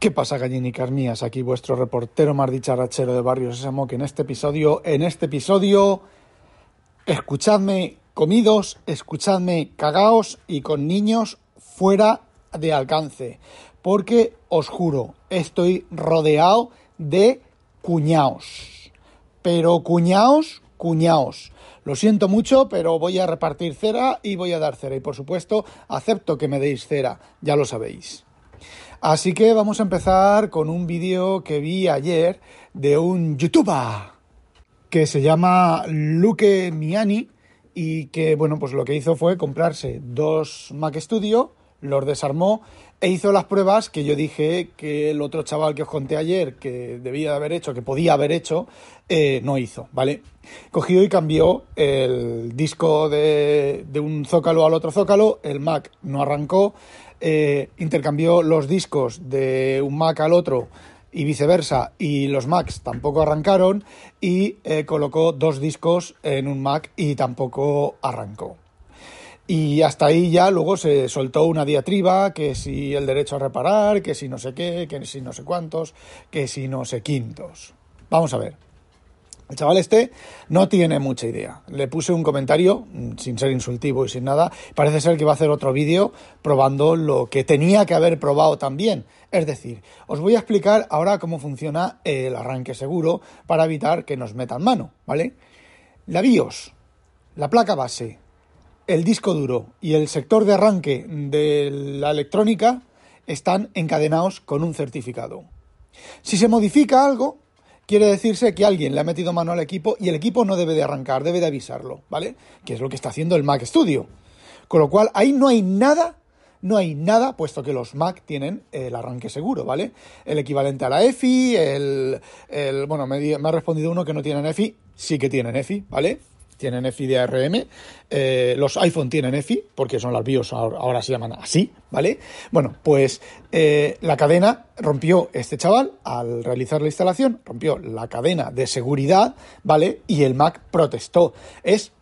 ¿Qué pasa, gallinicas mías? Aquí vuestro reportero más dicharachero de Barrio Sésamo, que en este episodio, en este episodio, escuchadme comidos, escuchadme cagaos y con niños fuera de alcance. Porque os juro, estoy rodeado de cuñaos. Pero cuñaos, cuñaos. Lo siento mucho, pero voy a repartir cera y voy a dar cera. Y por supuesto, acepto que me deis cera, ya lo sabéis. Así que vamos a empezar con un vídeo que vi ayer de un youtuber que se llama Luke Miani y que, bueno, pues lo que hizo fue comprarse dos Mac Studio, los desarmó e hizo las pruebas que yo dije que el otro chaval que os conté ayer que debía de haber hecho, que podía haber hecho, eh, no hizo, ¿vale? Cogió y cambió el disco de, de un zócalo al otro zócalo, el Mac no arrancó, eh, intercambió los discos de un Mac al otro y viceversa, y los Macs tampoco arrancaron, y eh, colocó dos discos en un Mac y tampoco arrancó. Y hasta ahí ya luego se soltó una diatriba, que si el derecho a reparar, que si no sé qué, que si no sé cuántos, que si no sé quintos. Vamos a ver. El chaval este no tiene mucha idea. Le puse un comentario, mm, sin ser insultivo y sin nada. Parece ser que va a hacer otro vídeo probando lo que tenía que haber probado también. Es decir, os voy a explicar ahora cómo funciona el arranque seguro para evitar que nos metan mano, ¿vale? La BIOS, la placa base, el disco duro y el sector de arranque de la electrónica están encadenados con un certificado. Si se modifica algo, quiere decirse que alguien le ha metido mano al equipo y el equipo no debe de arrancar, debe de avisarlo, ¿vale? Que es lo que está haciendo el Mac Studio. Con lo cual, ahí no hay nada, no hay nada, puesto que los Mac tienen el arranque seguro, ¿vale? El equivalente a la EFI, el, bueno, me, me ha respondido uno que no tienen EFI, sí que tienen EFI, ¿vale? Tienen EFI de ARM, eh, los iPhone tienen EFI, porque son las BIOS, ahora se llaman así, ¿vale? Bueno, pues eh, la cadena rompió este chaval al realizar la instalación, rompió la cadena de seguridad, ¿vale? Y el Mac protestó. Es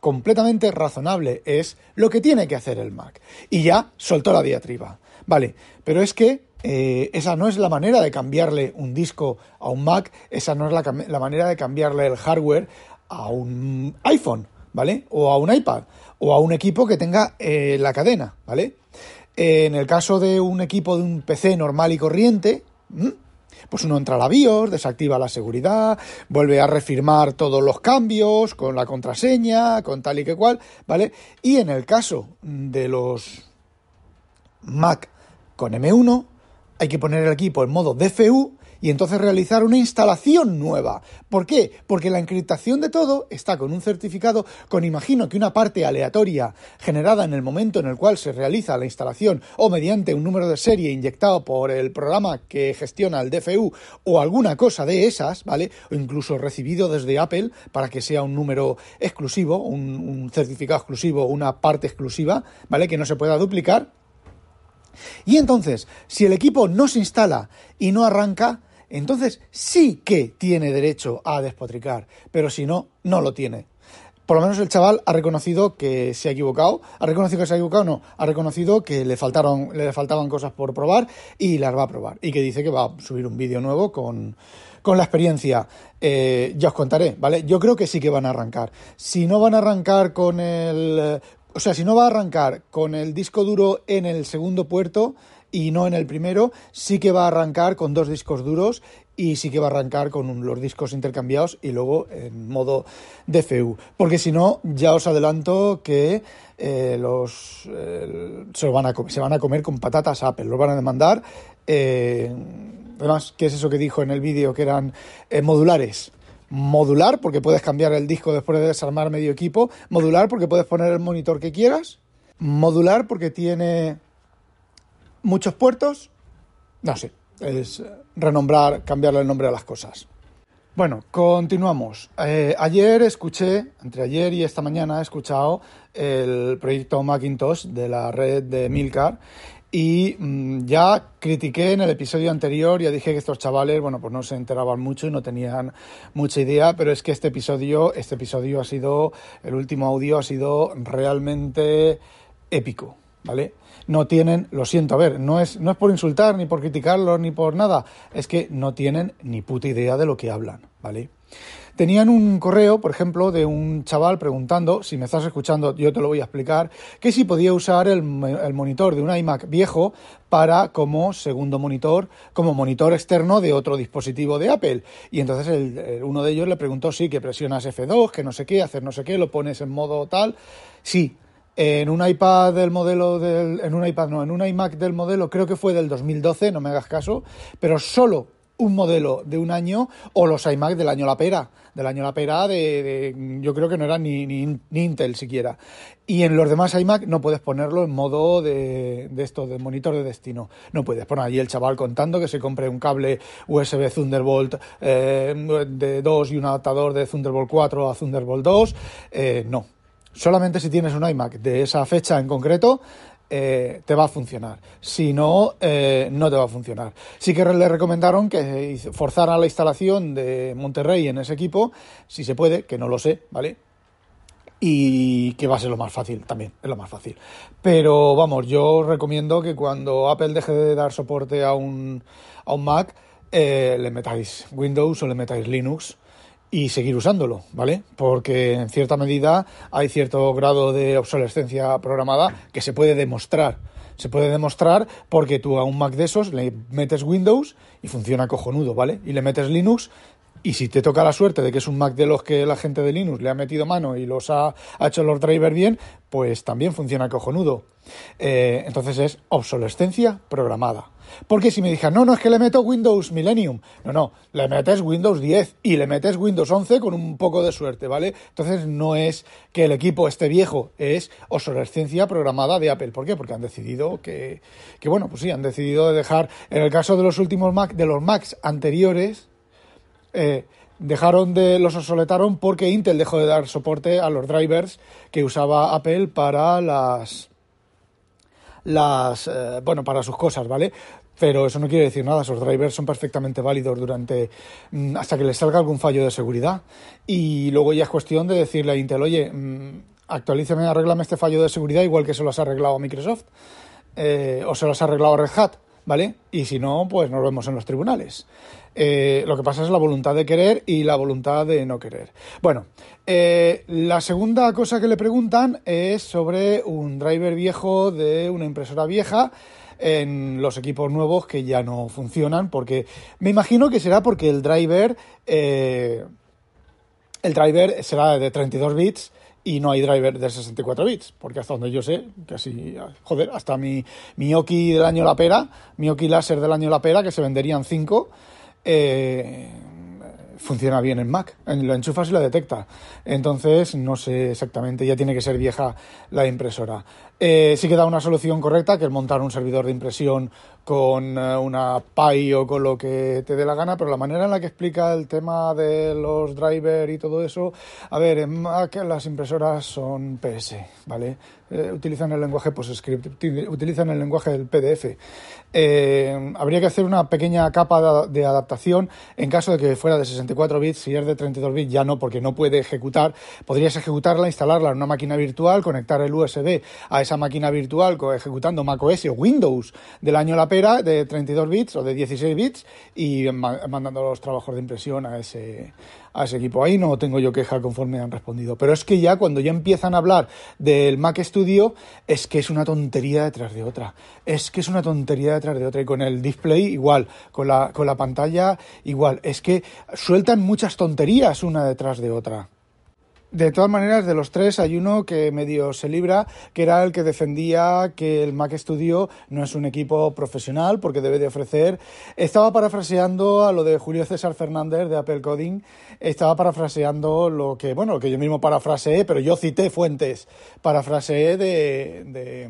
completamente razonable, es lo que tiene que hacer el Mac. Y ya soltó la diatriba, ¿vale? Pero es que eh, esa no es la manera de cambiarle un disco a un Mac, esa no es la, la, manera de cambiarle el hardware a un iPhone, ¿vale? O a un iPad, o a un equipo que tenga eh, la cadena, ¿vale? En el caso de un equipo de un PC normal y corriente, pues uno entra a la BIOS, desactiva la seguridad, vuelve a refirmar todos los cambios con la contraseña, con tal y que cual, ¿vale? Y en el caso de los Mac con M1, hay que poner el equipo en modo DFU y entonces realizar una instalación nueva. ¿Por qué? Porque la encriptación de todo está con un certificado con, imagino que una parte aleatoria generada en el momento en el cual se realiza la instalación o mediante un número de serie inyectado por el programa que gestiona el DFU o alguna cosa de esas, ¿vale? O incluso recibido desde Apple para que sea un número exclusivo, un, un certificado exclusivo, una parte exclusiva, ¿vale? Que no se pueda duplicar. Y entonces, si el equipo no se instala y no arranca, entonces sí que tiene derecho a despotricar, pero si no, no lo tiene. Por lo menos el chaval ha reconocido que se ha equivocado, ha reconocido que se ha equivocado, no, ha reconocido que le faltaron, le faltaban cosas por probar y las va a probar. Y que dice que va a subir un vídeo nuevo con, con la experiencia. Eh, ya os contaré, ¿vale? Yo creo que sí que van a arrancar. Si no van a arrancar con el. O sea, si no va a arrancar con el disco duro en el segundo puerto, y no en el primero, sí que va a arrancar con dos discos duros y sí que va a arrancar con los discos intercambiados y luego en modo DFU. Porque si no, ya os adelanto que eh, los eh, se, van a se van a comer con patatas Apple, los van a demandar. Eh, además, ¿qué es eso que dijo en el vídeo? Que eran modulares modular porque puedes cambiar el disco después de desarmar medio equipo, modular porque puedes poner el monitor que quieras, modular porque tiene muchos puertos, no sé, es renombrar, cambiarle el nombre a las cosas. Bueno, continuamos. Eh, ayer escuché, entre ayer y esta mañana he escuchado el proyecto Macintosh de la red de Milcar y mm, ya critiqué en el episodio anterior, ya dije que estos chavales, bueno, pues no se enteraban mucho y no tenían mucha idea, pero es que este episodio, este episodio ha sido, el último audio ha sido realmente épico ¿vale? No tienen, lo siento, a ver, no es, no es por insultar, ni por criticarlos, ni por nada, es que no tienen ni puta idea de lo que hablan, ¿vale? Tenían un correo, por ejemplo, de un chaval preguntando, si me estás escuchando, yo te lo voy a explicar, que si podía usar el, monitor de un iMac viejo para como segundo monitor, como monitor externo de otro dispositivo de Apple. Y entonces el, uno de ellos le preguntó, sí, que presionas F2, que no sé qué, hacer no sé qué, lo pones en modo tal. Sí, en un iPad del modelo del, en un iPad no, en un iMac del modelo, creo que fue del 2012, no me hagas caso, pero solo un modelo de un año o los iMac del año La Pera, del año La Pera de, yo creo que no era ni, ni, ni, Intel siquiera. Y en los demás iMac no puedes ponerlo en modo de, de esto, de monitor de destino. No puedes poner allí el chaval contando que se compre un cable USB Thunderbolt eh, de 2 y un adaptador de Thunderbolt 4 a Thunderbolt 2. Eh, no. Solamente si tienes un iMac de esa fecha en concreto, eh, te va a funcionar. Si no, eh, no te va a funcionar. Sí que le recomendaron que forzara la instalación de Monterrey en ese equipo, si se puede, que no lo sé, ¿vale? Y que va a ser lo más fácil también, es lo más fácil. Pero vamos, yo recomiendo que cuando Apple deje de dar soporte a un, a un Mac, eh, le metáis Windows o le metáis Linux y seguir usándolo, ¿vale? Porque en cierta medida hay cierto grado de obsolescencia programada que se puede demostrar. Se puede demostrar porque tú a un Mac de esos le metes Windows y funciona cojonudo, ¿vale? Y le metes Linux y si te toca la suerte de que es un Mac de los que la gente de Linux le ha metido mano y los ha, hecho los drivers bien, pues también funciona cojonudo. Eh, entonces es obsolescencia programada. Porque si me dijeran, no, no, es que le meto Windows Millennium. No, no, le metes Windows 10 y le metes Windows 11 con un poco de suerte, ¿vale? Entonces no es que el equipo esté viejo, es obsolescencia programada de Apple. ¿Por qué? Porque han decidido que, que bueno, pues sí, han decidido dejar, en el caso de los últimos Mac, de los Macs anteriores, eh, dejaron de los obsoletaron porque Intel dejó de dar soporte a los drivers que usaba Apple para las las eh, bueno para sus cosas vale pero eso no quiere decir nada esos drivers son perfectamente válidos durante mm, hasta que les salga algún fallo de seguridad. Y luego ya es cuestión de decirle a Intel oye mmm, actualízame arréglame este fallo de seguridad igual que se lo has arreglado a Microsoft eh, o se los ha arreglado Red Hat ¿vale? Y si no, pues nos vemos en los tribunales. Eh, lo que pasa es la voluntad de querer y la voluntad de no querer. Bueno, eh, la segunda cosa que le preguntan es sobre un driver viejo de una impresora vieja en los equipos nuevos que ya no funcionan, porque me imagino que será porque el driver, eh, el driver será de 32 bits y no hay driver de 64 bits, porque hasta donde yo sé, casi, joder, hasta mi, mi Oki del año La Pera, mi Oki láser del año La Pera, que se venderían 5, eh, funciona bien en Mac, lo enchufas y lo detecta. Entonces, no sé exactamente, ya tiene que ser vieja la impresora. Eh, sí que da una solución correcta, que es montar un servidor de impresión con eh, una Pi o con lo que te dé la gana, pero la manera en la que explica el tema de los drivers y todo eso, a ver, en Mac las impresoras son PS, ¿vale? Eh, utilizan el lenguaje PostScript, utilizan el lenguaje del PDF. Eh, habría que hacer una pequeña capa de, adaptación en caso de que fuera de 64 bits, si es de 32 bits ya no, porque no puede ejecutar. Podrías ejecutarla, instalarla en una máquina virtual, conectar el USB a esa máquina virtual ejecutando macOS o Windows del año la pera de 32 bits o de 16 bits y mandando los trabajos de impresión a ese, a ese equipo. Ahí no tengo yo queja conforme han respondido. Pero es que ya cuando ya empiezan a hablar del Mac Studio, es que es una tontería detrás de otra. Es que es una tontería detrás de otra. Y con el display igual, con la, con la pantalla igual. Es que sueltan muchas tonterías una detrás de otra. De todas maneras, de los tres hay uno que medio se libra, que era el que defendía que el Mac Studio no es un equipo profesional porque debe de ofrecer. Estaba parafraseando a lo de Julio César Fernández de Apple Coding, estaba parafraseando lo que, bueno, lo que yo mismo parafraseé, pero yo cité fuentes, parafraseé de, de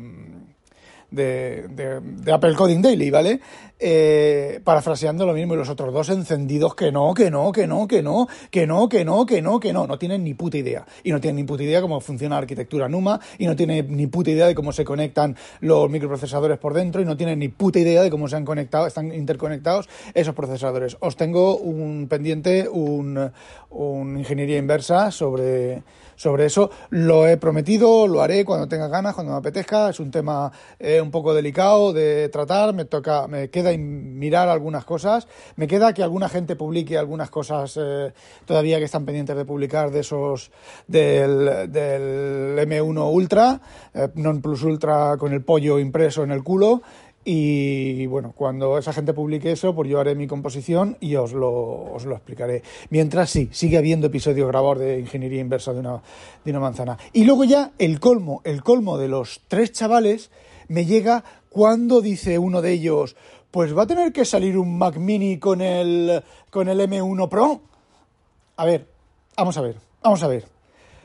de, de, Apple Coding Daily, ¿vale? Eh, parafraseando lo mismo y los otros dos encendidos que no, que no, que no, que no, que no, que no, que no, que no, no tienen ni puta idea. Y no tienen ni puta idea cómo funciona la arquitectura NUMA y no tienen ni puta idea de cómo se conectan los microprocesadores por dentro y no tienen ni puta idea de cómo se han conectado, están interconectados esos procesadores. Os tengo un pendiente, un, un ingeniería inversa sobre sobre eso. Lo he prometido, lo haré cuando tenga ganas, cuando me apetezca. Es un tema eh, un poco delicado de tratar. Me toca, me queda mirar algunas cosas. Me queda que alguna gente publique algunas cosas eh, todavía que están pendientes de publicar de esos del, del M1 Ultra, eh, non plus ultra con el pollo impreso en el culo. Y bueno, cuando esa gente publique eso, pues yo haré mi composición y os lo, os lo explicaré. Mientras sí, sigue habiendo episodios grabados de ingeniería inversa de una, de una manzana. Y luego ya el colmo, el colmo de los tres chavales me llega cuando dice uno de ellos, pues va a tener que salir un Mac Mini con el, con el M1 Pro. A ver, vamos a ver, vamos a ver.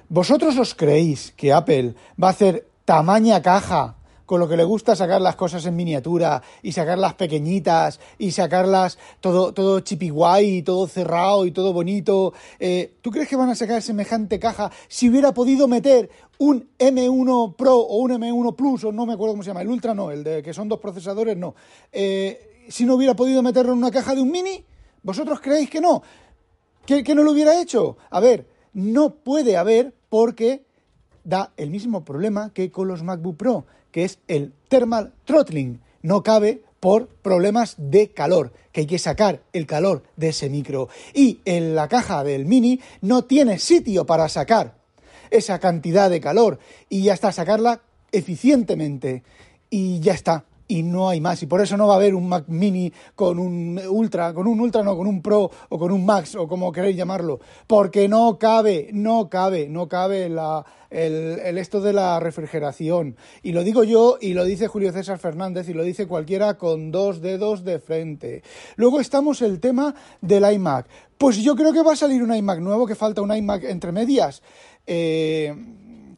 ¿Vosotros os creéis que Apple va a hacer tamaña caja con lo que le gusta sacar las cosas en miniatura y sacarlas pequeñitas y sacarlas todo, todo guay y todo cerrado y todo bonito. Eh, ¿Tú crees que van a sacar semejante caja si hubiera podido meter un M1 Pro o un M1 Plus o no me acuerdo cómo se llama, el Ultra no, el de que son dos procesadores no. Eh, si no hubiera podido meterlo en una caja de un mini, ¿vosotros creéis que no? ¿Que, que no lo hubiera hecho? A ver, no puede haber porque da el mismo problema que con los MacBook Pro que es el thermal throttling. No cabe por problemas de calor, que hay que sacar el calor de ese micro. Y en la caja del mini no tiene sitio para sacar esa cantidad de calor y ya está, sacarla eficientemente y ya está y no hay más. Y por eso no va a haber un Mac Mini con un Ultra, con un Ultra no, con un Pro o con un Max o como queréis llamarlo. Porque no cabe, no cabe, no cabe la, el, esto de la refrigeración. Y lo digo yo y lo dice Julio César Fernández y lo dice cualquiera con dos dedos de frente. Luego estamos el tema del iMac. Pues yo creo que va a salir un iMac nuevo, que falta un iMac entre medias. Eh,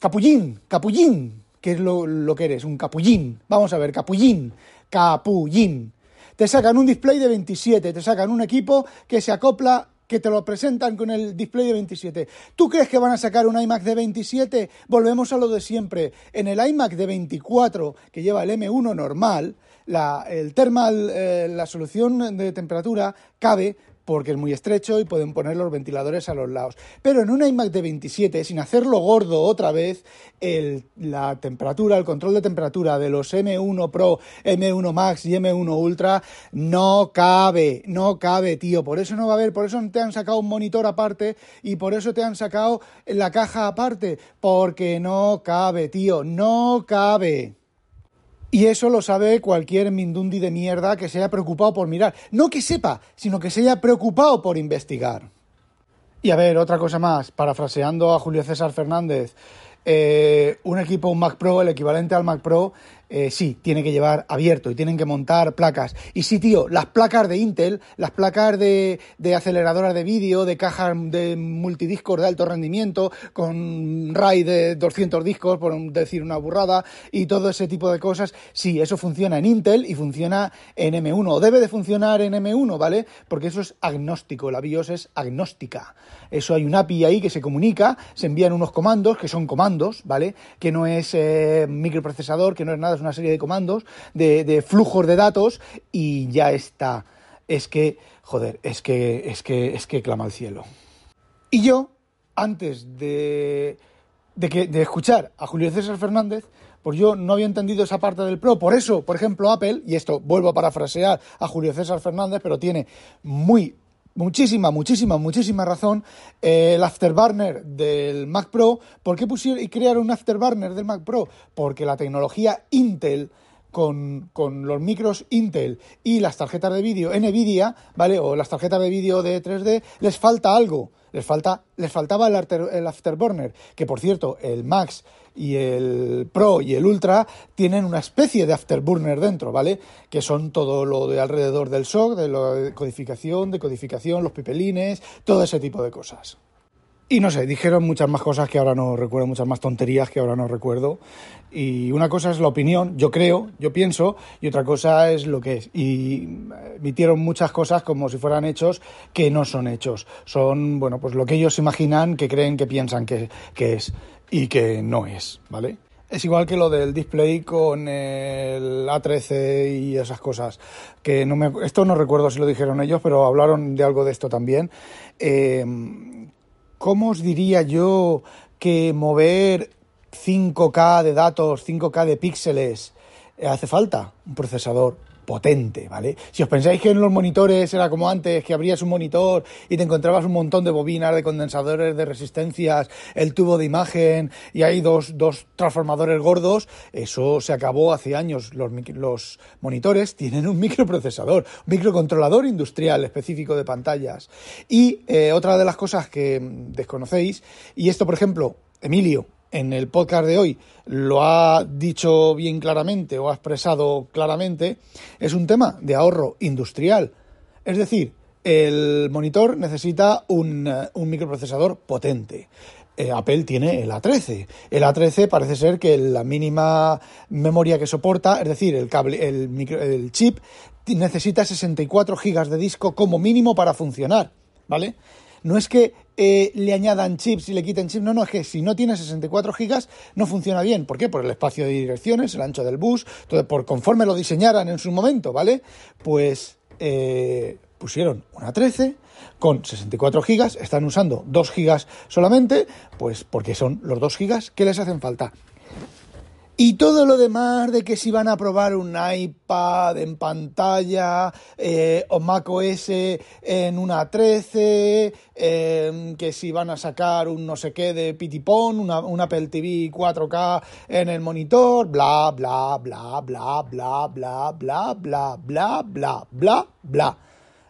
capullín, capullín ¿Qué es lo, que eres? Un capullín. Vamos a ver, capullín. Capullín. Te sacan un display de 27, te sacan un equipo que se acopla que te lo presentan con el display de 27. ¿Tú crees que van a sacar un iMac de 27? Volvemos a lo de siempre. En el iMac de 24, que lleva el M1 normal, la, el thermal, eh, la solución de temperatura cabe porque es muy estrecho y pueden poner los ventiladores a los lados. Pero en un iMac de 27, sin hacerlo gordo otra vez, la temperatura, el control de temperatura de los M1 Pro, M1 Max y M1 Ultra no cabe, no cabe, tío. Por eso no va a haber, por eso te han sacado un monitor aparte y por eso te han sacado la caja aparte, porque no cabe, tío, no cabe. Y eso lo sabe cualquier mindundi de mierda que se haya preocupado por mirar. No que sepa, sino que se haya preocupado por investigar. Y a ver, otra cosa más, parafraseando a Julio César Fernández, eh, un equipo, un Mac Pro, el equivalente al Mac Pro, eh, sí, tiene que llevar abierto y tienen que montar placas. Y sí, tío, las placas de Intel, las placas de, de aceleradoras de vídeo, de cajas de multidiscos de alto rendimiento, con RAID de 200 discos, por decir una burrada, y todo ese tipo de cosas, sí, eso funciona en Intel y funciona en M1, o debe de funcionar en M1, ¿vale? Porque eso es agnóstico, la BIOS es agnóstica. Eso hay un API ahí que se comunica, se envían unos comandos, que son comandos, ¿vale? Que no es eh, microprocesador, que no es nada una serie de comandos, de, flujos de datos y ya está. Es que, joder, es que, es que, es que clama al cielo. Y yo, antes de, de, que, de escuchar a Julio César Fernández, pues yo no había entendido esa parte del Pro. Por eso, por ejemplo, Apple, y esto vuelvo a parafrasear a Julio César Fernández, pero tiene muy muchísima, muchísima, muchísima razón eh, el afterburner del Mac Pro. ¿Por qué pusieron y crearon un afterburner del Mac Pro? Porque la tecnología Intel con, con, los micros Intel y las tarjetas de vídeo NVIDIA, ¿vale? O las tarjetas de vídeo de 3D, les falta algo. Les, falta, les faltaba el, el afterburner, que por cierto, el Max y el Pro y el Ultra tienen una especie de afterburner dentro, ¿vale? Que son todo lo de alrededor del SOC, de la codificación, de codificación, los pipelines, todo ese tipo de cosas. Y no sé, dijeron muchas más cosas que ahora no recuerdo, muchas más tonterías que ahora no recuerdo. Y una cosa es la opinión, yo creo, yo pienso, y otra cosa es lo que es. Y emitieron muchas cosas como si fueran hechos que no son hechos. Son, bueno, pues lo que ellos imaginan, que creen, que piensan que, que es y que no es, ¿vale? Es igual que lo del display con el A13 y esas cosas. Que no me, esto no recuerdo si lo dijeron ellos, pero hablaron de algo de esto también. Eh, ¿Cómo os diría yo que mover 5K de datos, 5K de píxeles, eh, hace falta un procesador potente, ¿vale? Si os pensáis que en los monitores era como antes, que abrías un monitor y te encontrabas un montón de bobinas, de condensadores, de resistencias, el tubo de imagen y hay dos, dos transformadores gordos, eso se acabó hace años. Los, monitores tienen un microprocesador, un microcontrolador industrial específico de pantallas. Y eh, otra de las cosas que desconocéis, y esto por ejemplo, Emilio, en el podcast de hoy lo ha dicho bien claramente o ha expresado claramente, es un tema de ahorro industrial. Es decir, el monitor necesita un, eh, microprocesador potente. Eh, Apple tiene el A13. El A13 parece ser que la mínima memoria que soporta, es decir, el, cable, el, el chip, necesita 64 gigas de disco como mínimo para funcionar. ¿Vale? No es que eh, le añadan chips y le quiten chips, no, no, es que si no tiene 64 gigas no funciona bien. ¿Por qué? Por el espacio de direcciones, el ancho del bus, todo, por conforme lo diseñaran en su momento, ¿vale? Pues eh, pusieron una 13 con 64 gigas, están usando 2 gigas solamente, pues porque son los 2 gigas que les hacen falta. Y todo lo demás de que si van a probar un iPad en pantalla eh, o Mac OS en una 13, em, que si van a sacar un no sé qué de Pitipón, una, un Apple TV 4K en el monitor, bla, bla, bla, bla, bla, bla, bla, bla, bla, bla, bla, bla.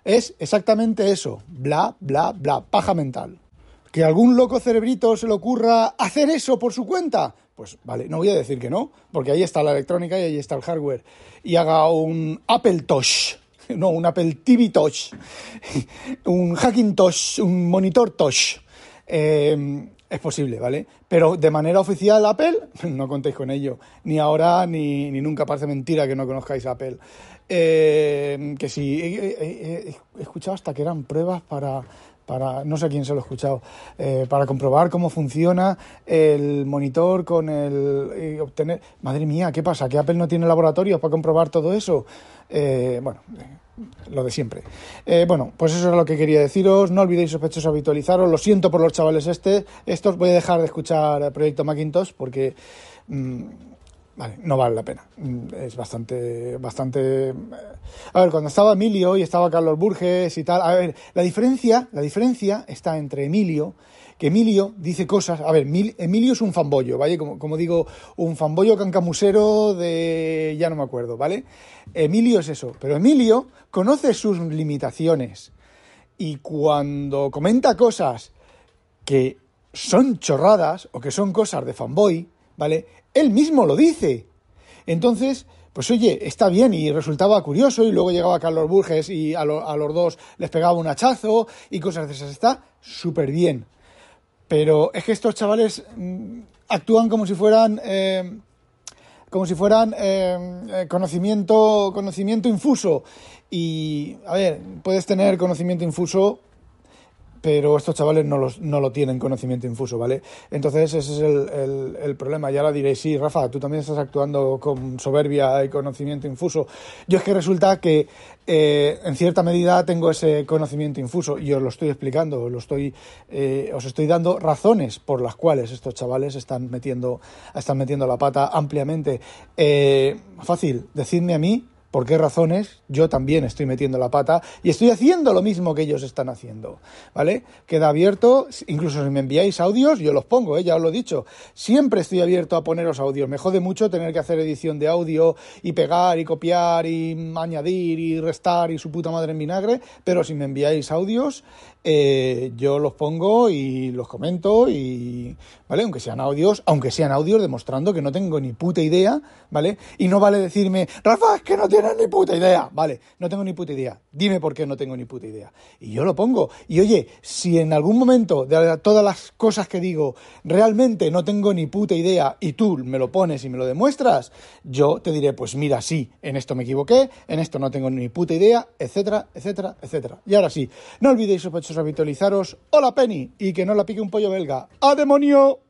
Es exactamente eso, bla, bla, bla, paja mental. Que algún loco cerebrito se le ocurra hacer eso por su cuenta, pues vale, no voy a decir que no, porque ahí está la electrónica y ahí está el hardware. Y haga un Apple Touch, no, un Apple TV Touch, un Hackintosh, un monitor Touch. Em, es posible, ¿vale? Pero de manera oficial Apple, no contéis con ello, ni ahora ni, nunca, parece mentira que no conozcáis Apple. Em, que sí, he escuchado hasta que eran pruebas para para, no sé quién se lo ha escuchado, eh, para comprobar cómo funciona el monitor con el... obtener... Madre mía, ¿qué pasa? ¿Que Apple no tiene laboratorios para comprobar todo eso? Eh, bueno, eh, lo de siempre. bueno, pues eso era lo que quería deciros. No olvidéis sospechosos habitualizaros. Lo siento por los chavales este. Estos voy a dejar de escuchar Proyecto Macintosh porque... Mm, Vale, no vale la pena. Mm, es bastante, bastante. Eh, a ver, cuando estaba Emilio y estaba Carlos Burges y tal, a ver, la diferencia, la diferencia está entre Emilio, que Emilio dice cosas. A ver, Emilio es un fanboyo, ¿vale? Como, como digo, un fanboyo cancamusero de. ya no me acuerdo, ¿vale? Emilio es eso, pero Emilio conoce sus limitaciones y cuando comenta cosas que son chorradas o que son cosas de fanboy, ¿vale? Él mismo lo dice. Entonces, pues oye, está bien y resultaba curioso y luego llegaba Carlos Burges y a, los dos les pegaba un hachazo y cosas de esas. Está súper bien. Pero es que estos chavales mm, actúan como si fueran... Eh, como si fueran eh, eh, conocimiento, conocimiento infuso. Y, a ver, puedes tener conocimiento infuso pero estos chavales no, los, no lo tienen conocimiento infuso, ¿vale? Entonces ese es el, el, problema. Y ahora diréis, sí, Rafa, tú también estás actuando con soberbia y conocimiento infuso. Yo es que resulta que eh, en cierta medida tengo ese conocimiento infuso y os lo estoy explicando, os, lo estoy, eh, os estoy dando razones por las cuales estos chavales están metiendo, están metiendo la pata ampliamente. Eh, fácil, decidme a mí por qué razones yo también estoy metiendo la pata y estoy haciendo lo mismo que ellos están haciendo, ¿vale? Queda abierto, incluso si me enviáis audios, yo los pongo, ¿eh? ya os lo he dicho, siempre estoy abierto a poneros audios, me jode mucho tener que hacer edición de audio y pegar y copiar y añadir y restar y su puta madre en vinagre, pero si me enviáis audios, eh, yo los pongo y los comento y, ¿vale? Aunque sean audios, aunque sean audios demostrando que no tengo ni puta idea, ¿vale? Y no vale decirme, Rafa, es que no tienes ni puta idea, ¿vale? No tengo ni puta idea. Dime por qué no tengo ni puta idea. Y yo lo pongo. Y oye, si en algún momento de todas las cosas que digo realmente no tengo ni puta idea y tú me lo pones y me lo demuestras, yo te diré, pues mira, sí, en esto me equivoqué, en esto no tengo ni puta idea, etcétera, etcétera, etcétera. Y ahora sí, no olvidéis sospechosos habitualizaros, hola Penny, y que no la pique un pollo belga. ¡A demonio!